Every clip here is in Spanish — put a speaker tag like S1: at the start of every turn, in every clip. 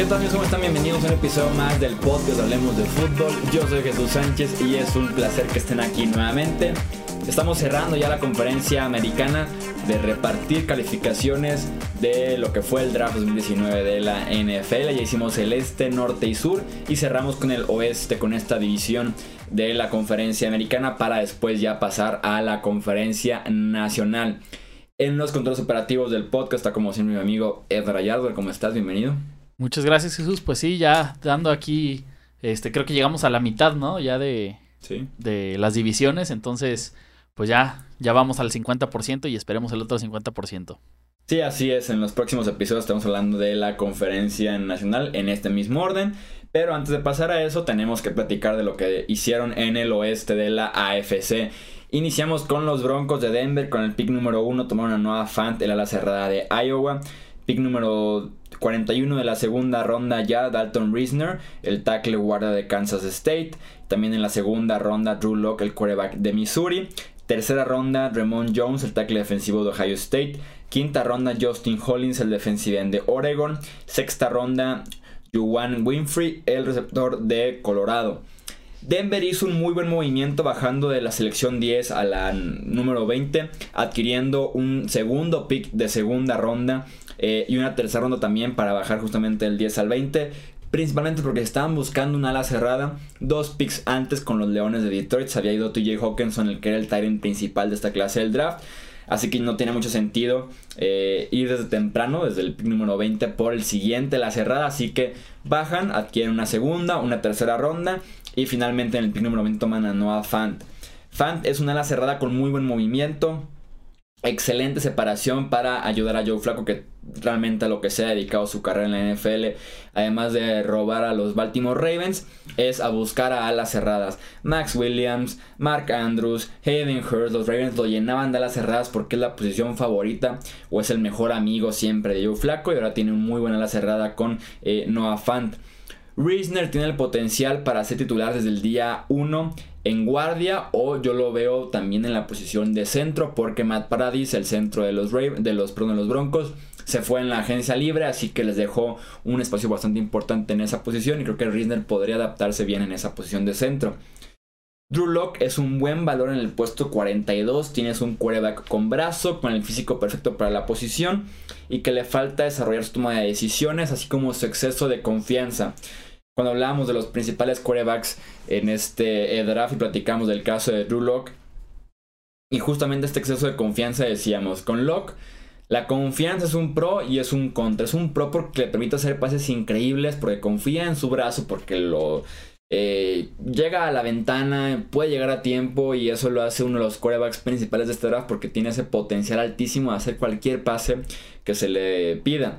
S1: ¿Qué tal amigos? ¿Cómo están? Bienvenidos a un episodio más del podcast Hablemos de Fútbol. Yo soy Jesús Sánchez y es un placer que estén aquí nuevamente. Estamos cerrando ya la conferencia americana de repartir calificaciones de lo que fue el draft 2019 de la NFL. Ya hicimos el este, norte y sur y cerramos con el oeste con esta división de la conferencia americana para después ya pasar a la conferencia nacional. En los controles operativos del podcast está como siempre mi amigo Ed Rayardo. ¿Cómo estás? Bienvenido.
S2: Muchas gracias Jesús. Pues sí, ya dando aquí, este, creo que llegamos a la mitad, ¿no? Ya de, de las divisiones. Entonces, pues ya, ya vamos al 50% y esperemos el otro 50%.
S1: Sí, así es. En los próximos episodios estamos hablando de la conferencia nacional en este mismo orden. Pero antes de pasar a eso, tenemos que platicar de lo que hicieron en el oeste de la AFC. Iniciamos con los Broncos de Denver. Con el pick número 1 tomaron a Noah Fant, el ala cerrada de Iowa. Pick número 41 de la segunda ronda ya Dalton Reisner, el tackle guarda de Kansas State. También en la segunda ronda Drew Locke, el quarterback de Missouri. Tercera ronda Ramon Jones, el tackle defensivo de Ohio State. Quinta ronda Justin Hollins, el defensivo de Oregon. Sexta ronda Juwan Winfrey, el receptor de Colorado. Denver hizo un muy buen movimiento bajando de la selección 10 a la número 20, adquiriendo un segundo pick de segunda ronda eh, y una tercera ronda también para bajar justamente del 10 al 20. Principalmente porque estaban buscando una ala cerrada. Dos picks antes con los Leones de Detroit. Se había ido TJ Hawkinson, el que era el Tyrant principal de esta clase del draft. Así que no tiene mucho sentido eh, ir desde temprano, desde el pick número 20 por el siguiente, la cerrada. Así que bajan, adquieren una segunda, una tercera ronda. Y finalmente en el pick número 20 toman a Noah Fant. Fant es una ala cerrada con muy buen movimiento excelente separación para ayudar a Joe Flaco que realmente a lo que se ha dedicado su carrera en la NFL además de robar a los Baltimore Ravens es a buscar a alas cerradas. Max Williams, Mark Andrews, Hayden Hurst los Ravens lo llenaban de alas cerradas porque es la posición favorita o es el mejor amigo siempre de Joe Flaco y ahora tiene un muy buena ala cerrada con eh, Noah Fant. Reisner tiene el potencial para ser titular desde el día 1 en guardia o yo lo veo también en la posición de centro porque Matt Paradis, el centro de los, de los, los Broncos, se fue en la agencia libre, así que les dejó un espacio bastante importante en esa posición y creo que Reisner podría adaptarse bien en esa posición de centro. Drew Locke es un buen valor en el puesto 42, tienes un quarterback con brazo, con el físico perfecto para la posición y que le falta desarrollar su toma de decisiones, así como su exceso de confianza cuando hablábamos de los principales quarterbacks en este eh, draft y platicamos del caso de Drew Locke. Y justamente este exceso de confianza decíamos, con Locke la confianza es un pro y es un contra. Es un pro porque le permite hacer pases increíbles, porque confía en su brazo, porque lo eh, llega a la ventana, puede llegar a tiempo y eso lo hace uno de los quarterbacks principales de este draft porque tiene ese potencial altísimo de hacer cualquier pase que se le pida.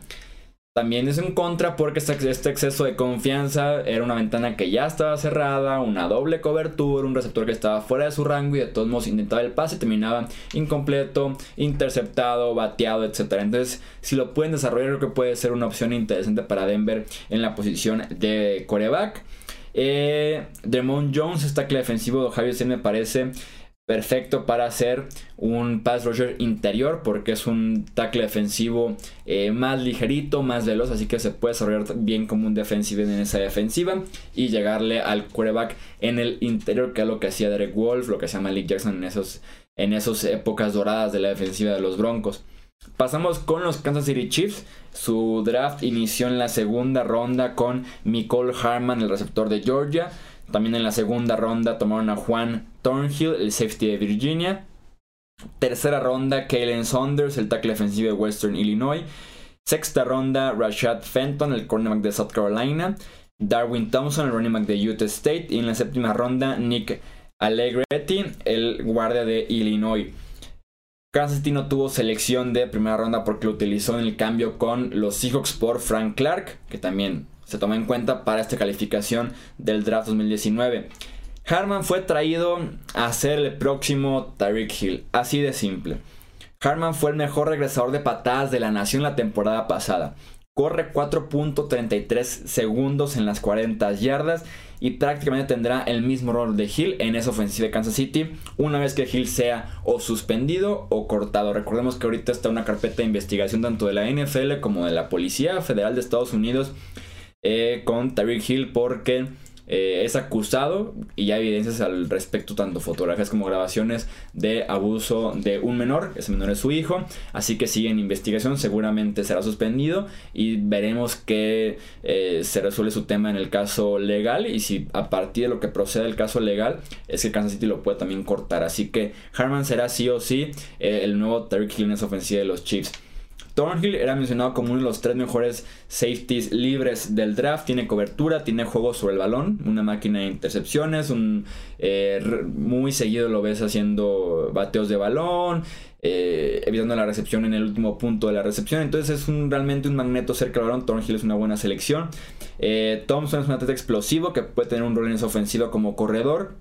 S1: También es en contra porque este, exceso de confianza era una ventana que ya estaba cerrada, una doble cobertura, un receptor que estaba fuera de su rango y de todos modos intentaba el pase, terminaba incompleto, interceptado, bateado, etc. Entonces, si lo pueden desarrollar, creo que puede ser una opción interesante para Denver en la posición de coreback. Eh, Demon Jones, está que defensivo de Ohio State me parece perfecto para hacer un pass rusher interior porque es un tackle defensivo eh, más ligerito, más veloz, así que se puede desarrollar bien como un defensivo en esa defensiva y llegarle al quarterback en el interior, que es lo que hacía Derek Wolf, lo que llama Malik Jackson en esos en esas épocas doradas de la defensiva de los Broncos. Pasamos con los Kansas City Chiefs. Su draft inició en la segunda ronda con Nicole Harman, el receptor de Georgia. También en la segunda ronda tomaron a Juan Thornhill, el safety de Virginia. Tercera ronda, Kalen Saunders, el tackle defensivo de Western Illinois. Sexta ronda, Rashad Fenton, el cornerback de South Carolina. Darwin Thompson, el running back de Utah State. Y en la séptima ronda, Nick Allegretti, el guardia de Illinois. Kansas City no tuvo selección de primera ronda porque lo utilizó en el cambio con los Seahawks por Frank Clark, que también se toma en cuenta para esta calificación del draft 2019. Harman fue traído a ser el próximo Tyreek Hill, así de simple. Harman fue el mejor regresador de patadas de la nación la temporada pasada. Corre 4.33 segundos en las 40 yardas y prácticamente tendrá el mismo rol de Hill en esa ofensiva de Kansas City una vez que Hill sea o suspendido o cortado. Recordemos que ahorita está una carpeta de investigación tanto de la NFL como de la Policía Federal de Estados Unidos eh, con Tyreek Hill porque eh, es acusado y hay evidencias al respecto, tanto fotografías como grabaciones de abuso de un menor, ese menor es su hijo, así que sigue en investigación, seguramente será suspendido y veremos que eh, se resuelve su tema en el caso legal y si a partir de lo que procede el caso legal es que Kansas City lo puede también cortar, así que Harman será sí o sí eh, el nuevo Terry Hill en esa ofensiva de los Chiefs. Thornhill era mencionado como uno de los tres mejores safeties libres del draft. Tiene cobertura, tiene juego sobre el balón, una máquina de intercepciones, un, eh, muy seguido lo ves haciendo bateos de balón, eh, evitando la recepción en el último punto de la recepción. Entonces es realmente un magneto cerca del balón. Thornhill es una buena selección. Eh, Thompson es un atleta explosivo que puede tener un rol en esa ofensiva como corredor.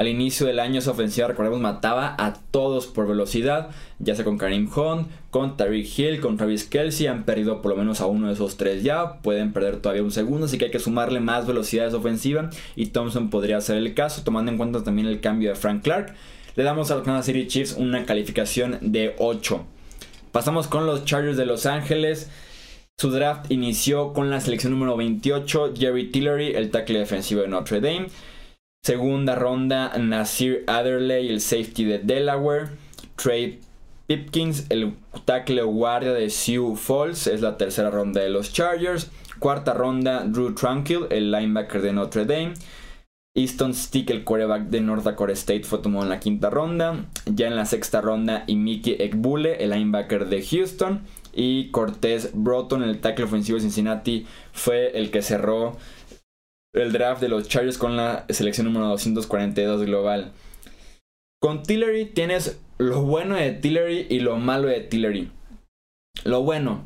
S1: Al inicio del año esa ofensiva, recordemos, mataba a todos por velocidad, ya sea con Karim Hunt, con Tariq Hill, con Travis Kelsey, han perdido por lo menos a uno de esos tres ya, pueden perder todavía un segundo, así que hay que sumarle más velocidad a esa ofensiva y Thompson podría ser el caso, tomando en cuenta también el cambio de Frank Clark. Le damos a los Kansas City Chiefs una calificación de 8. Pasamos con los Chargers de Los Ángeles. Su draft inició con la selección número 28, Jerry Tillery, el tackle defensivo de Notre Dame. Segunda ronda, Nasir Adderley, el safety de Delaware. Trey Pipkins, el tackle guardia de Sioux Falls, es la tercera ronda de los Chargers. Cuarta ronda, Drew Tranquil, el linebacker de Notre Dame. Easton Stick, el quarterback de North Dakota State, fue tomado en la quinta ronda. Ya en la sexta ronda, Mickey Ekbule, el linebacker de Houston. Y Cortez Broughton, el tackle ofensivo de Cincinnati, fue el que cerró el draft de los Chargers con la selección número 242 global. Con Tillery tienes lo bueno de Tillery y lo malo de Tillery. Lo bueno,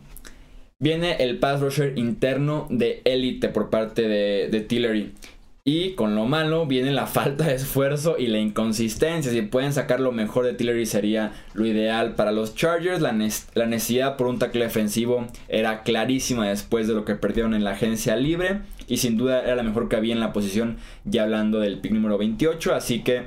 S1: viene el pass rusher interno de élite por parte de, Tillery. Y con lo malo viene la falta de esfuerzo y la inconsistencia. Si pueden sacar lo mejor de Tillery sería lo ideal para los Chargers. La, necesidad por un tackle defensivo era clarísima después de lo que perdieron en la agencia libre. Y sin duda era la mejor que había en la posición ya hablando del pick número 28. Así que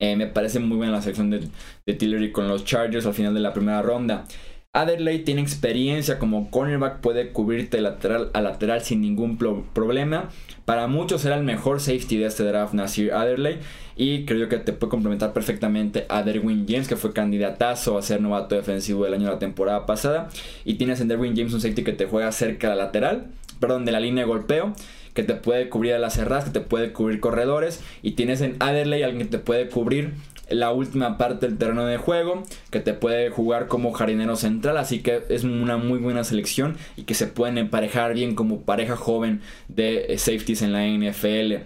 S1: eh, me parece muy buena la selección de, de Tillery con los Chargers al final de la primera ronda. Adderley tiene experiencia como cornerback, puede cubrirte lateral a lateral sin ningún problema. Para muchos era el mejor safety de este draft, Nasir Adderley. Y creo que te puede complementar perfectamente a Derwin James, que fue candidatazo a ser novato defensivo del año de la temporada pasada. Y tienes en Derwin James un safety que te juega cerca de la lateral, perdón, de la línea de golpeo que te puede cubrir a las cerradas, que te puede cubrir corredores. Y tienes en Adderley alguien que te puede cubrir la última parte del terreno de juego, que te puede jugar como jardinero central, así que es una muy buena selección y que se pueden emparejar bien como pareja joven de eh, safeties en la NFL.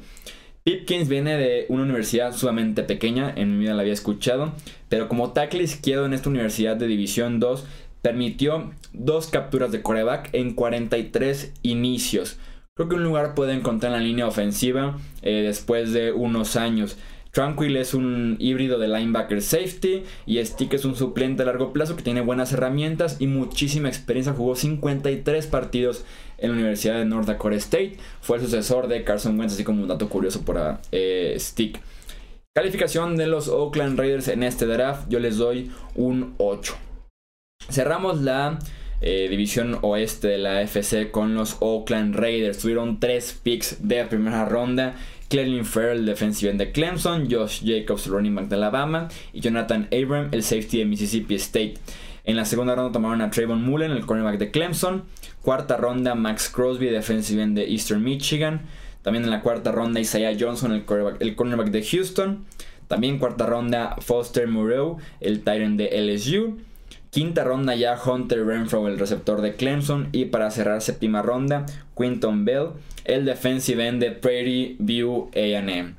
S1: Pipkins viene de una universidad sumamente pequeña, en mi vida la había escuchado, pero como tackle izquierdo en esta universidad de División 2 permitió dos capturas de coreback en 43 inicios. Creo que un lugar puede encontrar en la línea ofensiva eh, después de unos años. Tranquil es un híbrido de linebacker safety y Stick es un suplente a largo plazo que tiene buenas herramientas y muchísima experiencia. Jugó 53 partidos en la Universidad de North Dakota State. Fue el sucesor de Carson Wentz, así como un dato curioso para eh, Stick. Calificación de los Oakland Raiders en este draft, yo les doy un 8. Cerramos la eh, división oeste de la FC con los Oakland Raiders. Tuvieron 3 picks de primera ronda Clelin Farrell, defensive end de Clemson, Josh Jacobs, running back de Alabama, y Jonathan Abram, el safety de Mississippi State. En la segunda ronda tomaron a Trayvon Mullen, el cornerback de Clemson. Cuarta ronda, Max Crosby, defensive end de Eastern Michigan. También en la cuarta ronda, Isaiah Johnson, el cornerback, de Houston. También cuarta ronda, Foster Moreau, el Tyrant de LSU. Quinta ronda ya Hunter Renfro, el receptor de Clemson. Y para cerrar séptima ronda, Quinton Bell, el defensive end de Prairie View AM.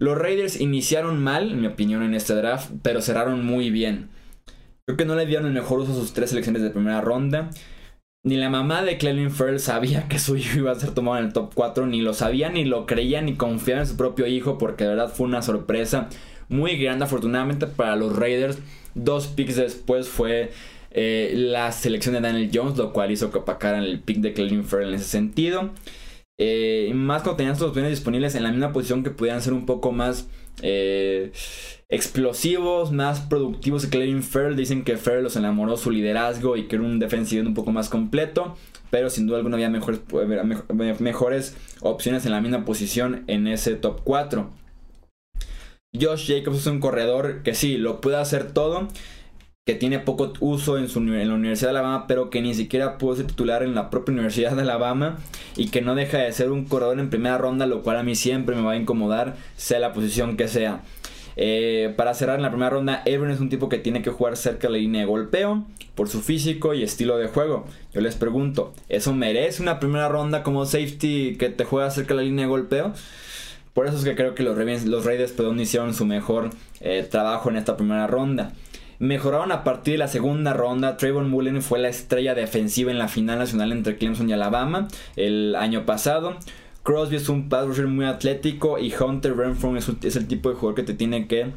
S1: Los Raiders iniciaron mal, en mi opinión, en este draft, pero cerraron muy bien. Creo que no le dieron el mejor uso a sus tres selecciones de primera ronda. Ni la mamá de Clelin Ferrell sabía que su hijo iba a ser tomado en el top 4, ni lo sabía, ni lo creía, ni confiaba en su propio hijo, porque de verdad fue una sorpresa muy grande, afortunadamente para los Raiders. Dos picks después fue eh, la selección de Daniel Jones, lo cual hizo que opacaran el pick de Clelin Ferrell en ese sentido. Eh, más cuando tenían sus opciones disponibles en la misma posición que pudieran ser un poco más eh, explosivos, más productivos que Clelin Ferrell. Dicen que Ferrell los enamoró su liderazgo y que era un defensivo un poco más completo. Pero sin duda alguna había mejores, mejores opciones en la misma posición en ese top 4. Josh Jacobs es un corredor que sí, lo puede hacer todo que tiene poco uso en, su, en la Universidad de Alabama, pero que ni siquiera pudo ser titular en la propia Universidad de Alabama y que no deja de ser un corredor en primera ronda, lo cual a mí siempre me va a incomodar, sea la posición que sea. Eh, para cerrar en la primera ronda, Ebron es un tipo que tiene que jugar cerca de la línea de golpeo por su físico y estilo de juego. Yo les pregunto, ¿eso merece una primera ronda como safety que te juega cerca de la línea de golpeo? Por eso es que creo que los, Ravens, los hicieron su mejor eh, trabajo en esta primera ronda mejoraron a partir de la segunda ronda. Trayvon Mullen fue la estrella defensiva en la final nacional entre Clemson y Alabama el año pasado. Crosby es un pass rusher muy atlético y Hunter Renfro es, el tipo de jugador que te tiene que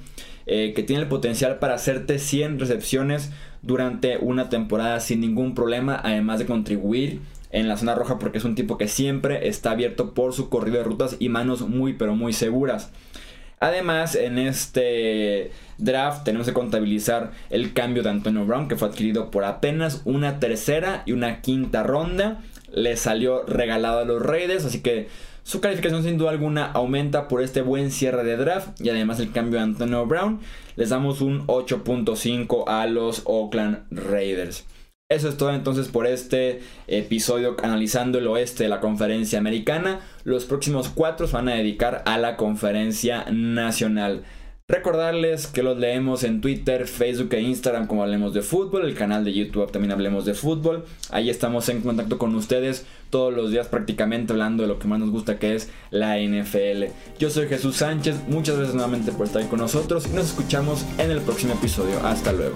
S1: eh, que tiene el potencial para hacerte 100 recepciones durante una temporada sin ningún problema, además de contribuir en la zona roja porque es un tipo que siempre está abierto por su corrido de rutas y manos muy pero muy seguras. Además, en este draft tenemos que contabilizar el cambio de Antonio Brown que fue adquirido por apenas una tercera y una quinta ronda. Le salió regalado a los Raiders, así que su calificación sin duda alguna aumenta por este buen cierre de draft y además el cambio de Antonio Brown. Les damos un 8.5 a los Oakland Raiders. Eso es todo entonces por este episodio analizando el oeste de la conferencia americana. Los próximos cuatro se van a dedicar a la conferencia nacional. Recordarles que los leemos en Twitter, Facebook e Instagram como Hablemos de Fútbol, el canal de YouTube también Hablemos de Fútbol. Ahí estamos en contacto con ustedes todos los días prácticamente hablando de lo que más nos gusta que es la NFL. Yo soy Jesús Sánchez, muchas gracias nuevamente por estar con nosotros y nos escuchamos en el próximo episodio. Hasta luego.